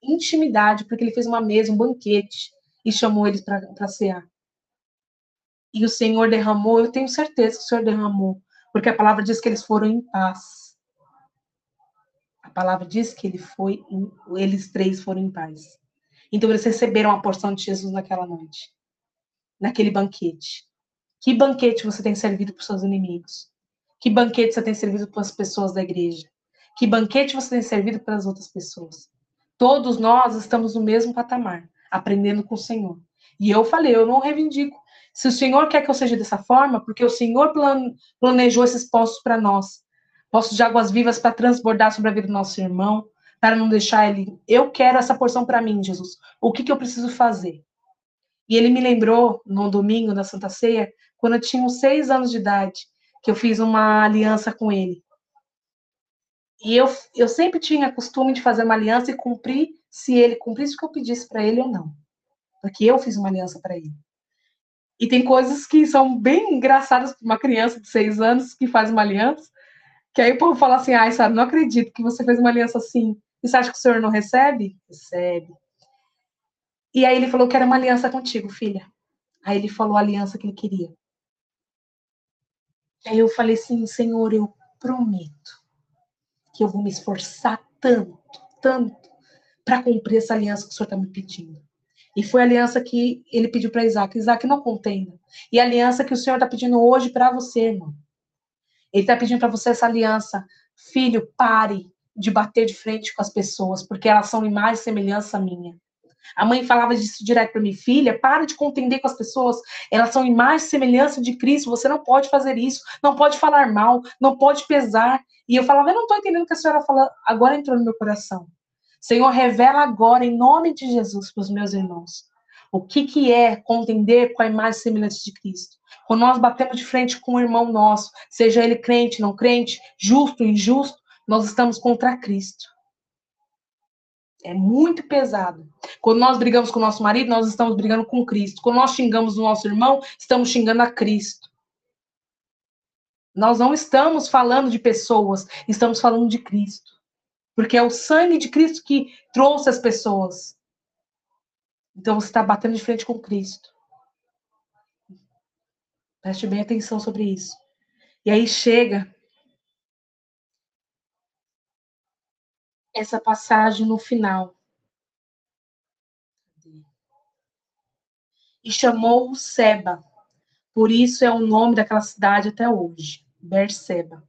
intimidade, porque ele fez uma mesa, um banquete, e chamou eles para cear. E o Senhor derramou, eu tenho certeza que o Senhor derramou, porque a palavra diz que eles foram em paz. Palavra diz que ele foi, eles três foram em paz. Então eles receberam a porção de Jesus naquela noite, naquele banquete. Que banquete você tem servido para os seus inimigos? Que banquete você tem servido para as pessoas da igreja? Que banquete você tem servido para as outras pessoas? Todos nós estamos no mesmo patamar, aprendendo com o Senhor. E eu falei, eu não reivindico. Se o Senhor quer que eu seja dessa forma, porque o Senhor planejou esses poços para nós, poços de águas vivas para transbordar sobre a vida do nosso irmão, para não deixar ele. Eu quero essa porção para mim, Jesus. O que, que eu preciso fazer? E ele me lembrou, no domingo, na Santa Ceia, quando eu tinha uns seis anos de idade, que eu fiz uma aliança com ele. E eu, eu sempre tinha costume de fazer uma aliança e cumprir se ele cumprisse o que eu pedisse para ele ou não. Porque eu fiz uma aliança para ele. E tem coisas que são bem engraçadas para uma criança de seis anos que faz uma aliança, que aí o povo fala assim, ai, sabe, não acredito que você fez uma aliança assim. E você acha que o senhor não recebe? Recebe. E aí ele falou que era uma aliança contigo, filha. Aí ele falou a aliança que ele queria. Aí eu falei assim, Senhor, eu prometo que eu vou me esforçar tanto, tanto, para cumprir essa aliança que o Senhor está me pedindo. E foi a aliança que ele pediu para Isaac. Isaac, não contenda. E a aliança que o Senhor está pedindo hoje para você, irmão. Ele está pedindo para você essa aliança. Filho, pare de bater de frente com as pessoas, porque elas são imagem e semelhança minha. A mãe falava disso direto para minha filha: para de contender com as pessoas, elas são imagem e semelhança de Cristo, você não pode fazer isso, não pode falar mal, não pode pesar. E eu falava: eu não estou entendendo o que a senhora fala, agora entrou no meu coração. Senhor, revela agora, em nome de Jesus, para os meus irmãos, o que, que é contender com a imagem semelhante de Cristo. Quando nós batemos de frente com um irmão nosso, seja ele crente, não crente, justo, injusto, nós estamos contra Cristo. É muito pesado. Quando nós brigamos com o nosso marido, nós estamos brigando com Cristo. Quando nós xingamos o nosso irmão, estamos xingando a Cristo. Nós não estamos falando de pessoas, estamos falando de Cristo. Porque é o sangue de Cristo que trouxe as pessoas. Então você está batendo de frente com Cristo. Preste bem atenção sobre isso. E aí chega essa passagem no final. E chamou-o Seba. Por isso é o nome daquela cidade até hoje, Berseba.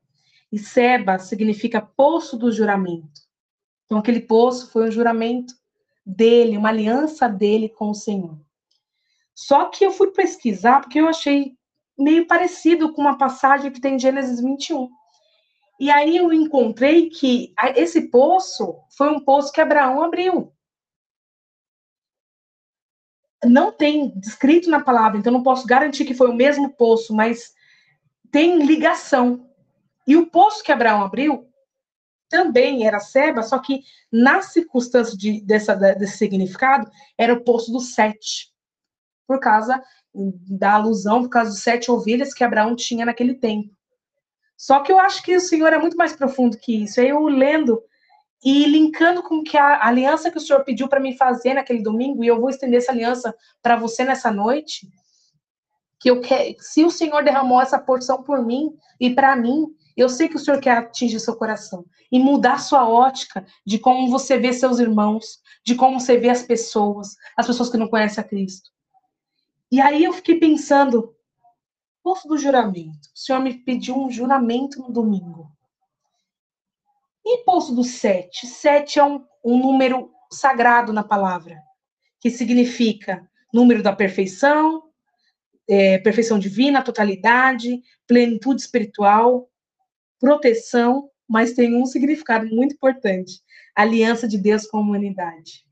E Seba significa poço do juramento. Então aquele poço foi um juramento dele, uma aliança dele com o Senhor. Só que eu fui pesquisar porque eu achei meio parecido com uma passagem que tem em Gênesis 21. E aí eu encontrei que esse poço foi um poço que Abraão abriu. Não tem descrito na palavra, então não posso garantir que foi o mesmo poço, mas tem ligação. E o poço que Abraão abriu também era Seba, só que na circunstância de, dessa, desse significado, era o poço do sete, por causa da alusão, por causa dos sete ovelhas que Abraão tinha naquele tempo. Só que eu acho que o Senhor é muito mais profundo que isso. Aí eu lendo e linkando com que a aliança que o Senhor pediu para mim fazer naquele domingo, e eu vou estender essa aliança para você nessa noite, que eu quero, se o Senhor derramou essa porção por mim e para mim, eu sei que o Senhor quer atingir seu coração e mudar sua ótica de como você vê seus irmãos, de como você vê as pessoas, as pessoas que não conhecem a Cristo. E aí eu fiquei pensando, posto do juramento. O Senhor me pediu um juramento no domingo. E posto do sete? Sete é um, um número sagrado na palavra, que significa número da perfeição, é, perfeição divina, totalidade, plenitude espiritual, proteção, mas tem um significado muito importante: aliança de Deus com a humanidade.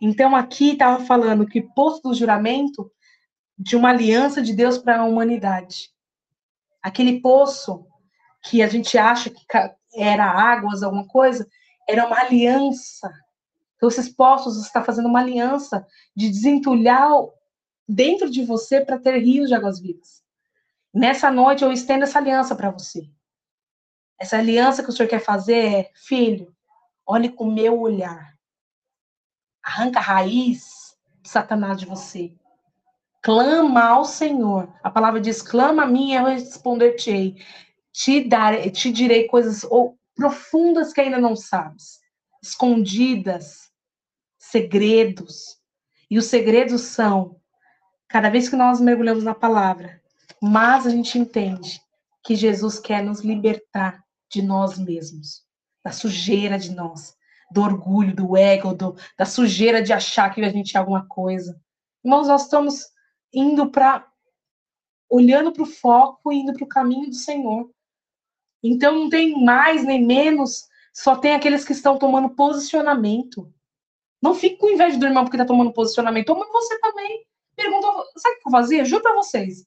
Então, aqui estava falando que posto do juramento de uma aliança de Deus para a humanidade. Aquele poço que a gente acha que era águas, alguma coisa, era uma aliança. Então, esses poços, está fazendo uma aliança de desentulhar dentro de você para ter rios de águas vivas. Nessa noite eu estendo essa aliança para você. Essa aliança que o Senhor quer fazer é, filho, olhe com o meu olhar. Arranca a raiz de Satanás de você. Clama ao Senhor. A palavra diz: clama a mim e eu responder-te-ei. Te, darei, te direi coisas profundas que ainda não sabes, escondidas, segredos. E os segredos são cada vez que nós mergulhamos na palavra, mais a gente entende que Jesus quer nos libertar de nós mesmos, da sujeira de nós, do orgulho, do ego, do, da sujeira de achar que a gente é alguma coisa. Irmãos, nós estamos indo para olhando para o foco, indo para o caminho do Senhor. Então não tem mais nem menos, só tem aqueles que estão tomando posicionamento. Não fique com inveja do irmão porque está tomando posicionamento, toma você também perguntou, sabe o que eu fazia? Juro para vocês.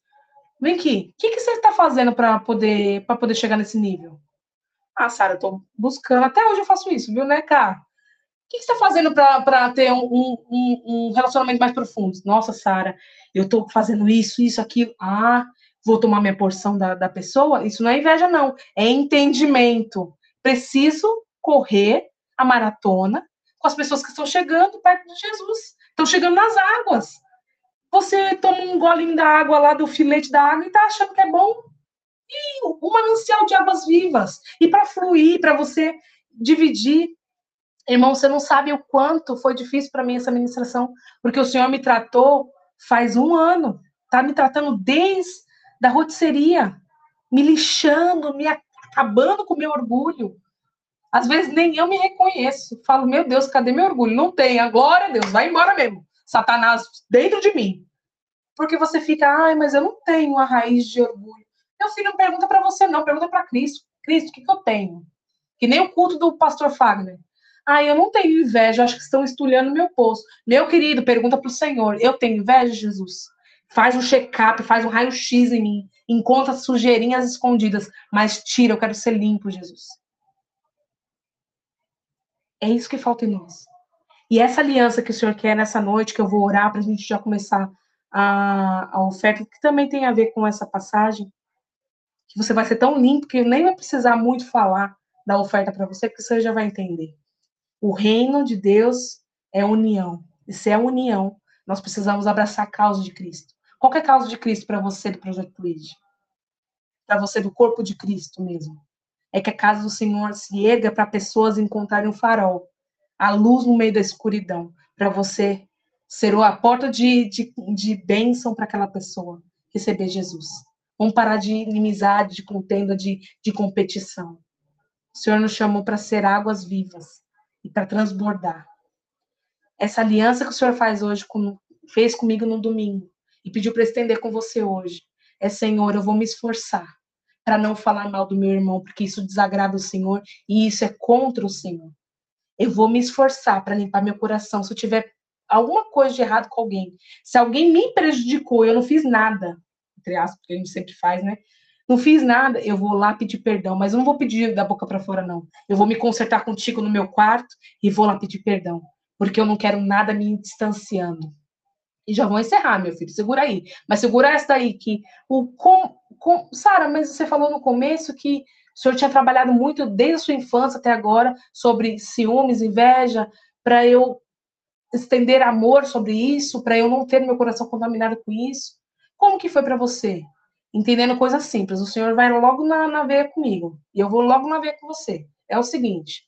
Vem aqui, o que, que você está fazendo para poder, poder chegar nesse nível? Ah, Sara, eu tô buscando, até hoje eu faço isso, viu, né, cara? O que, você está fazendo para ter um, um, um, relacionamento mais profundo? Nossa, Sara, eu estou fazendo isso, isso, aquilo. Ah, vou tomar minha porção da, da pessoa? Isso não é inveja, não. É entendimento. Preciso correr a maratona com as pessoas que estão chegando perto de Jesus. Estão chegando nas águas. Você toma um golinho da água lá do filete da água e tá achando que é bom. E um manancial de águas vivas. E para fluir, para você dividir. Irmão, você não sabe o quanto foi difícil para mim essa ministração, porque o Senhor me tratou faz um ano. Tá me tratando desde da rotisseria, me lixando, me acabando com o meu orgulho. Às vezes nem eu me reconheço. Falo, meu Deus, cadê meu orgulho? Não tem. Agora, Deus, vai embora mesmo. Satanás dentro de mim. Porque você fica, ai, mas eu não tenho uma raiz de orgulho. Meu filho, não pergunta para você, não, pergunta para Cristo. Cristo, o que, que eu tenho? Que nem o culto do pastor Fagner. Ah, eu não tenho inveja, acho que estão estulhando meu poço. Meu querido, pergunta para o Senhor. Eu tenho inveja, Jesus? Faz um check-up, faz um raio-x em mim. Encontra sujeirinhas escondidas, mas tira, eu quero ser limpo, Jesus. É isso que falta em nós. E essa aliança que o Senhor quer nessa noite, que eu vou orar para a gente já começar a, a oferta, que também tem a ver com essa passagem, que você vai ser tão limpo que nem vai precisar muito falar da oferta para você, porque você já vai entender. O reino de Deus é união. E se é união, nós precisamos abraçar a causa de Cristo. Qual é a causa de Cristo para você do Projeto Lead? Para você do corpo de Cristo mesmo. É que a casa do Senhor se erga para pessoas encontrarem um farol a luz no meio da escuridão, para você ser a porta de, de, de bênção para aquela pessoa receber Jesus. Vamos parar de inimizade, de contenda, de, de competição. O Senhor nos chamou para ser águas vivas e para transbordar. Essa aliança que o Senhor faz hoje, com, fez comigo no domingo e pediu para estender com você hoje, é Senhor, eu vou me esforçar para não falar mal do meu irmão, porque isso desagrada o Senhor e isso é contra o Senhor. Eu vou me esforçar para limpar meu coração. Se eu tiver alguma coisa de errado com alguém, se alguém me prejudicou, eu não fiz nada, entre aspas, porque a gente sempre faz, né? não fiz nada, eu vou lá pedir perdão, mas eu não vou pedir da boca para fora, não. Eu vou me consertar contigo no meu quarto e vou lá pedir perdão, porque eu não quero nada me distanciando. E já vou encerrar, meu filho, segura aí. Mas segura essa daí, que o com, com Sara, mas você falou no começo que o senhor tinha trabalhado muito desde a sua infância até agora sobre ciúmes, inveja, para eu estender amor sobre isso, para eu não ter meu coração contaminado com isso. Como que foi para você? entendendo coisas simples. O Senhor vai logo na, na veia comigo e eu vou logo na veia com você. É o seguinte: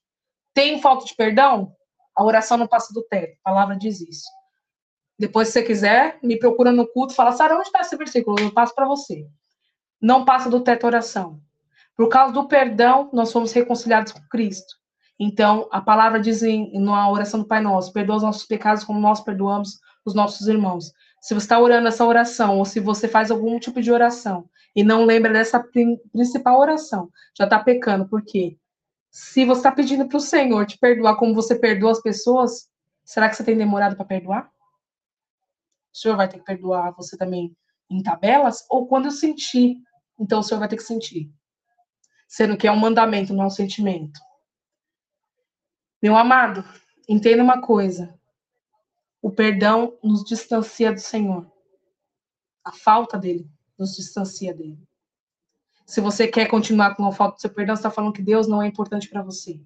tem falta de perdão? A oração não passa do teto. A palavra diz isso. Depois, se você quiser, me procura no culto, fala, Sara, onde está esse versículo? Eu passo para você. Não passa do teto a oração. Por causa do perdão, nós fomos reconciliados com Cristo. Então, a palavra diz em, na oração do Pai Nosso: perdoa os nossos pecados como nós perdoamos os nossos irmãos. Se você está orando essa oração, ou se você faz algum tipo de oração e não lembra dessa principal oração, já está pecando. Por quê? Se você está pedindo para o Senhor te perdoar como você perdoa as pessoas, será que você tem demorado para perdoar? O Senhor vai ter que perdoar você também em tabelas? Ou quando eu sentir, então o Senhor vai ter que sentir. Sendo que é um mandamento, não é um sentimento. Meu amado, entenda uma coisa. O perdão nos distancia do Senhor. A falta dele nos distancia dele. Se você quer continuar com a falta do seu perdão, você está falando que Deus não é importante para você.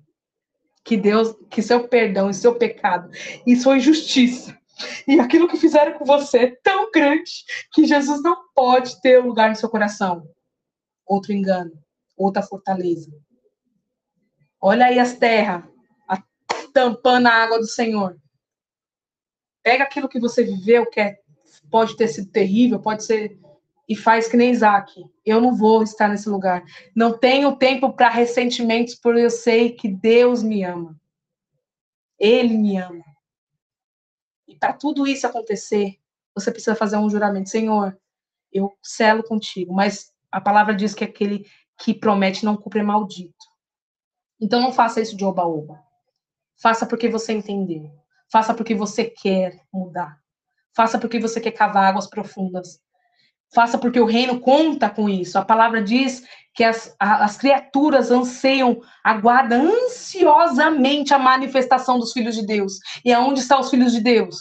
Que Deus, que seu perdão e seu pecado e sua injustiça e aquilo que fizeram com você é tão grande que Jesus não pode ter lugar no seu coração. Outro engano, outra fortaleza. Olha aí as terras, tampando a água do Senhor. Pega aquilo que você viveu, que é, pode ter sido terrível, pode ser. E faz que nem Isaac. Eu não vou estar nesse lugar. Não tenho tempo para ressentimentos, porque eu sei que Deus me ama. Ele me ama. E para tudo isso acontecer, você precisa fazer um juramento. Senhor, eu selo contigo. Mas a palavra diz que aquele que promete não cumpre é maldito. Então não faça isso de oba-oba. Faça porque você entendeu. Faça porque você quer mudar. Faça porque você quer cavar águas profundas. Faça porque o reino conta com isso. A palavra diz que as, as criaturas anseiam, aguardam ansiosamente a manifestação dos filhos de Deus. E aonde estão os filhos de Deus?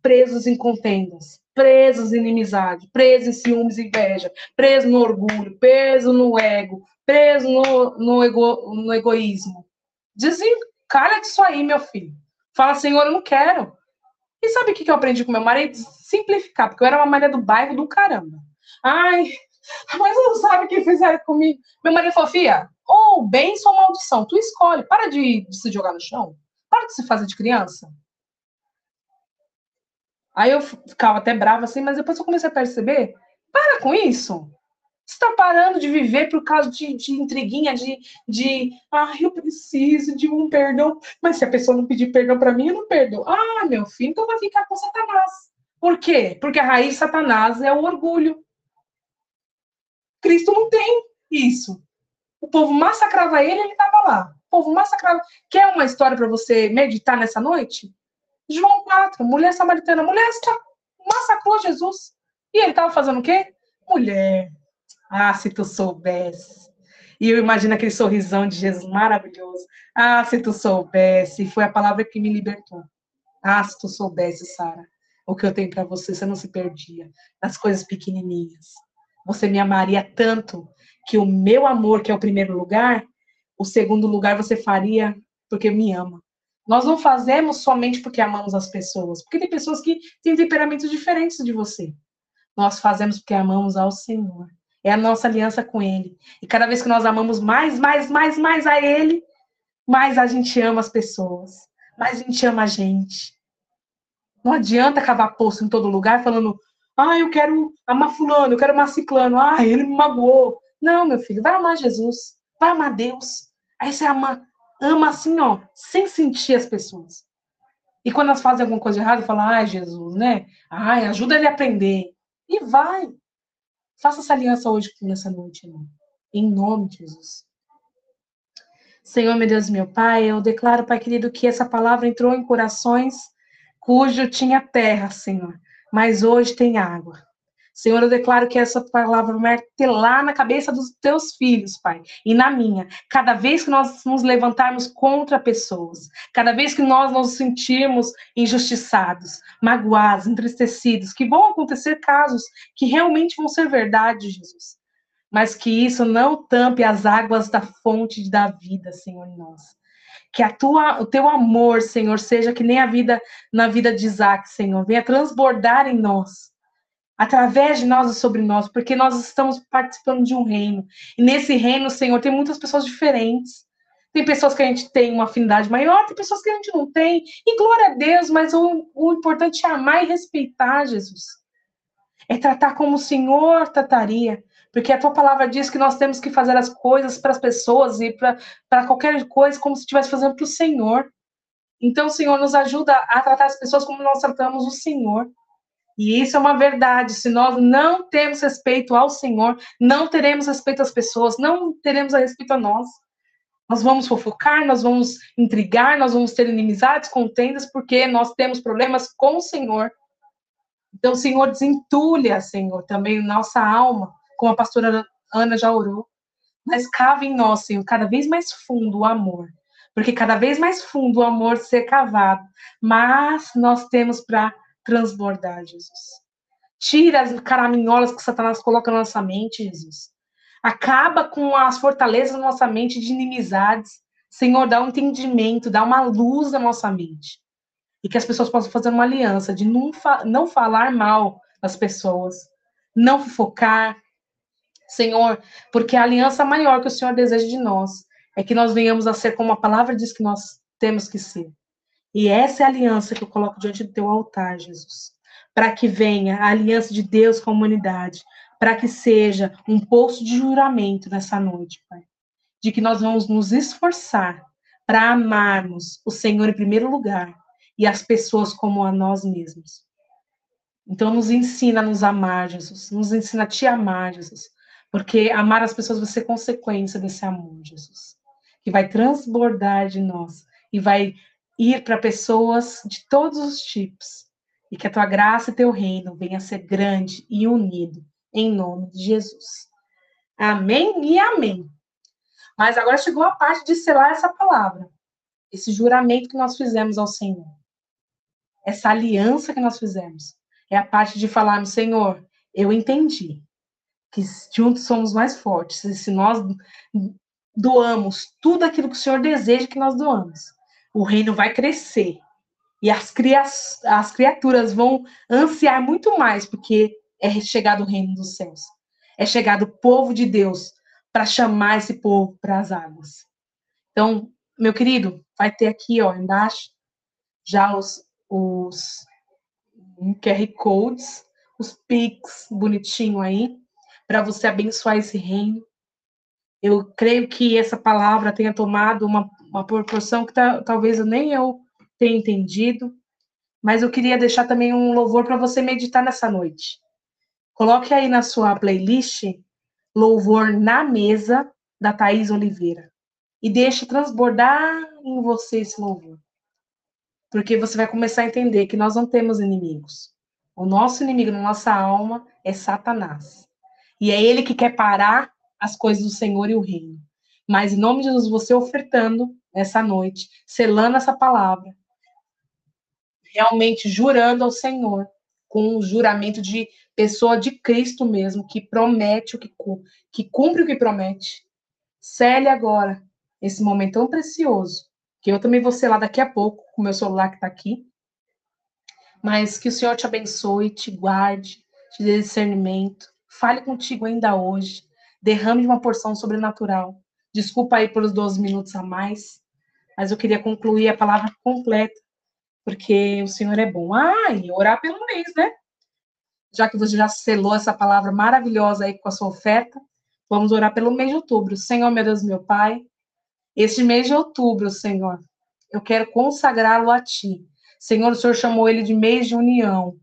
Presos em contendas, presos em inimizade, presos em ciúmes e inveja, presos no orgulho, presos no ego, presos no, no, ego, no egoísmo. Desencalha disso aí, meu filho. Fala, Senhor, eu não quero. E sabe o que eu aprendi com meu marido? Simplificar, porque eu era uma Maria do bairro do caramba. Ai, mas não sabe o que fizeram comigo. Meu marido falou, Fia, ou bênção ou maldição, tu escolhe. Para de, de se jogar no chão. Para de se fazer de criança. Aí eu ficava até brava assim, mas depois eu comecei a perceber, para com isso está parando de viver por causa de, de intriguinha, de, de, ah, eu preciso de um perdão, mas se a pessoa não pedir perdão para mim, eu não perdoo. Ah, meu filho, então vai ficar com Satanás. Por quê? Porque a raiz de Satanás é o orgulho. Cristo não tem isso. O povo massacrava ele, ele estava lá. O povo massacrava. Quer uma história para você meditar nessa noite? João 4, mulher samaritana. Mulher massacrou Jesus. E ele estava fazendo o quê? Mulher, ah, se tu soubesse. E eu imagino aquele sorrisão de Jesus maravilhoso. Ah, se tu soubesse. Foi a palavra que me libertou. Ah, se tu soubesse, Sara, o que eu tenho para você, você não se perdia nas coisas pequenininhas. Você me amaria tanto que o meu amor, que é o primeiro lugar, o segundo lugar você faria porque me ama. Nós não fazemos somente porque amamos as pessoas, porque tem pessoas que têm temperamentos diferentes de você. Nós fazemos porque amamos ao Senhor. É a nossa aliança com Ele. E cada vez que nós amamos mais, mais, mais, mais a Ele, mais a gente ama as pessoas. Mais a gente ama a gente. Não adianta cavar poço em todo lugar falando, ah, eu quero amar fulano, eu quero amar ciclano, ah, ele me magoou. Não, meu filho, vai amar Jesus, vai amar Deus. Aí você ama, ama assim, ó, sem sentir as pessoas. E quando elas fazem alguma coisa errada, fala, ai, Jesus, né? Ai, ajuda ele a aprender. E vai. Faça essa aliança hoje, nessa noite, irmão. Em nome de Jesus. Senhor, meu Deus, meu Pai, eu declaro, Pai querido, que essa palavra entrou em corações cujo tinha terra, Senhor, mas hoje tem água. Senhor, eu declaro que essa palavra martelar na cabeça dos teus filhos, Pai, e na minha. Cada vez que nós nos levantarmos contra pessoas, cada vez que nós nos sentirmos injustiçados, magoados, entristecidos, que vão acontecer casos que realmente vão ser verdade, Jesus. Mas que isso não tampe as águas da fonte da vida, Senhor, em nós. Que a tua, o teu amor, Senhor, seja que nem a vida na vida de Isaac, Senhor, venha transbordar em nós através de nós e sobre nós, porque nós estamos participando de um reino. E nesse reino, Senhor, tem muitas pessoas diferentes. Tem pessoas que a gente tem uma afinidade maior, tem pessoas que a gente não tem. E glória a Deus, mas o, o importante é amar e respeitar Jesus. É tratar como o Senhor trataria. Porque a tua palavra diz que nós temos que fazer as coisas para as pessoas e para qualquer coisa como se estivesse fazendo para o Senhor. Então, Senhor, nos ajuda a tratar as pessoas como nós tratamos o Senhor. E isso é uma verdade. Se nós não temos respeito ao Senhor, não teremos respeito às pessoas, não teremos respeito a nós. Nós vamos fofocar, nós vamos intrigar, nós vamos ter inimizades, contendas, porque nós temos problemas com o Senhor. Então, Senhor, desentulha, Senhor, também nossa alma, como a pastora Ana já orou. Mas cava em nós, Senhor, cada vez mais fundo o amor. Porque cada vez mais fundo o amor ser cavado. Mas nós temos para transbordar, Jesus. Tira as caraminholas que Satanás coloca na nossa mente, Jesus. Acaba com as fortalezas na nossa mente de inimizades. Senhor, dá um entendimento, dá uma luz na nossa mente. E que as pessoas possam fazer uma aliança de não, fa não falar mal das pessoas, não focar. Senhor, porque a aliança maior que o Senhor deseja de nós é que nós venhamos a ser como a palavra diz que nós temos que ser. E essa é a aliança que eu coloco diante do teu altar, Jesus. Para que venha a aliança de Deus com a humanidade. Para que seja um poço de juramento nessa noite, Pai. De que nós vamos nos esforçar para amarmos o Senhor em primeiro lugar e as pessoas como a nós mesmos. Então, nos ensina a nos amar, Jesus. Nos ensina a te amar, Jesus. Porque amar as pessoas vai ser consequência desse amor, Jesus. Que vai transbordar de nós e vai ir para pessoas de todos os tipos. E que a tua graça e teu reino venha a ser grande e unido, em nome de Jesus. Amém e amém. Mas agora chegou a parte de selar essa palavra, esse juramento que nós fizemos ao Senhor, essa aliança que nós fizemos. É a parte de falarmos, Senhor, eu entendi que juntos somos mais fortes. E se nós doamos tudo aquilo que o Senhor deseja que nós doamos, o reino vai crescer. E as, cria as criaturas vão ansiar muito mais, porque é chegado o reino dos céus. É chegado o povo de Deus para chamar esse povo para as águas. Então, meu querido, vai ter aqui, ó, embaixo, já os, os QR Codes, os Pix bonitinho aí, para você abençoar esse reino. Eu creio que essa palavra tenha tomado uma uma proporção que tá, talvez nem eu tenha entendido, mas eu queria deixar também um louvor para você meditar nessa noite. Coloque aí na sua playlist Louvor na Mesa, da Thaís Oliveira. E deixe transbordar em você esse louvor. Porque você vai começar a entender que nós não temos inimigos. O nosso inimigo na nossa alma é Satanás. E é ele que quer parar as coisas do Senhor e o reino. Mas em nome de Jesus, você ofertando, nessa noite, selando essa palavra, realmente jurando ao Senhor, com um juramento de pessoa de Cristo mesmo, que promete o que, que cumpre o que promete. Cele agora esse momento tão precioso, que eu também vou selar daqui a pouco, com meu celular que está aqui. Mas que o Senhor te abençoe, te guarde, te dê discernimento, fale contigo ainda hoje, derrame uma porção sobrenatural. Desculpa aí pelos 12 minutos a mais, mas eu queria concluir a palavra completa, porque o Senhor é bom. Ah, e orar pelo mês, né? Já que você já selou essa palavra maravilhosa aí com a sua oferta, vamos orar pelo mês de outubro. Senhor, meu Deus, meu Pai, este mês de outubro, Senhor, eu quero consagrá-lo a Ti. Senhor, o Senhor chamou ele de mês de união.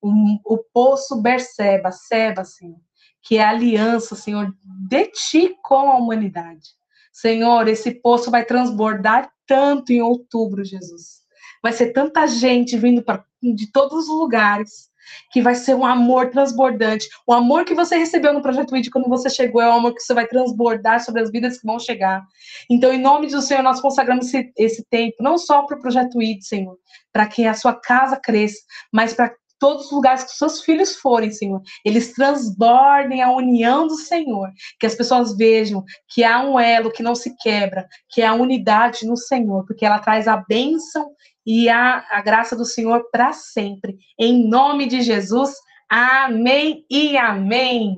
O, o poço Berseba, Seba, Senhor, que é a aliança, Senhor, de Ti com a humanidade. Senhor, esse poço vai transbordar tanto em outubro, Jesus. Vai ser tanta gente vindo pra, de todos os lugares que vai ser um amor transbordante. O amor que você recebeu no Projeto ID quando você chegou é o amor que você vai transbordar sobre as vidas que vão chegar. Então, em nome do Senhor, nós consagramos esse, esse tempo, não só para o Projeto ID, Senhor, para que a sua casa cresça, mas para todos os lugares que seus filhos forem, Senhor, eles transbordem a união do Senhor, que as pessoas vejam que há um elo que não se quebra, que é a unidade no Senhor, porque ela traz a bênção e a, a graça do Senhor para sempre. Em nome de Jesus, amém e amém.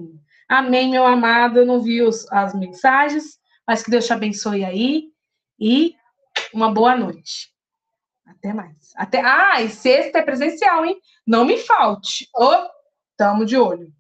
Amém, meu amado. Eu não vi os, as mensagens, mas que Deus te abençoe aí e uma boa noite. Até mais. Até... Ah, e sexta é presencial, hein? Não me falte. Ô, oh, tamo de olho.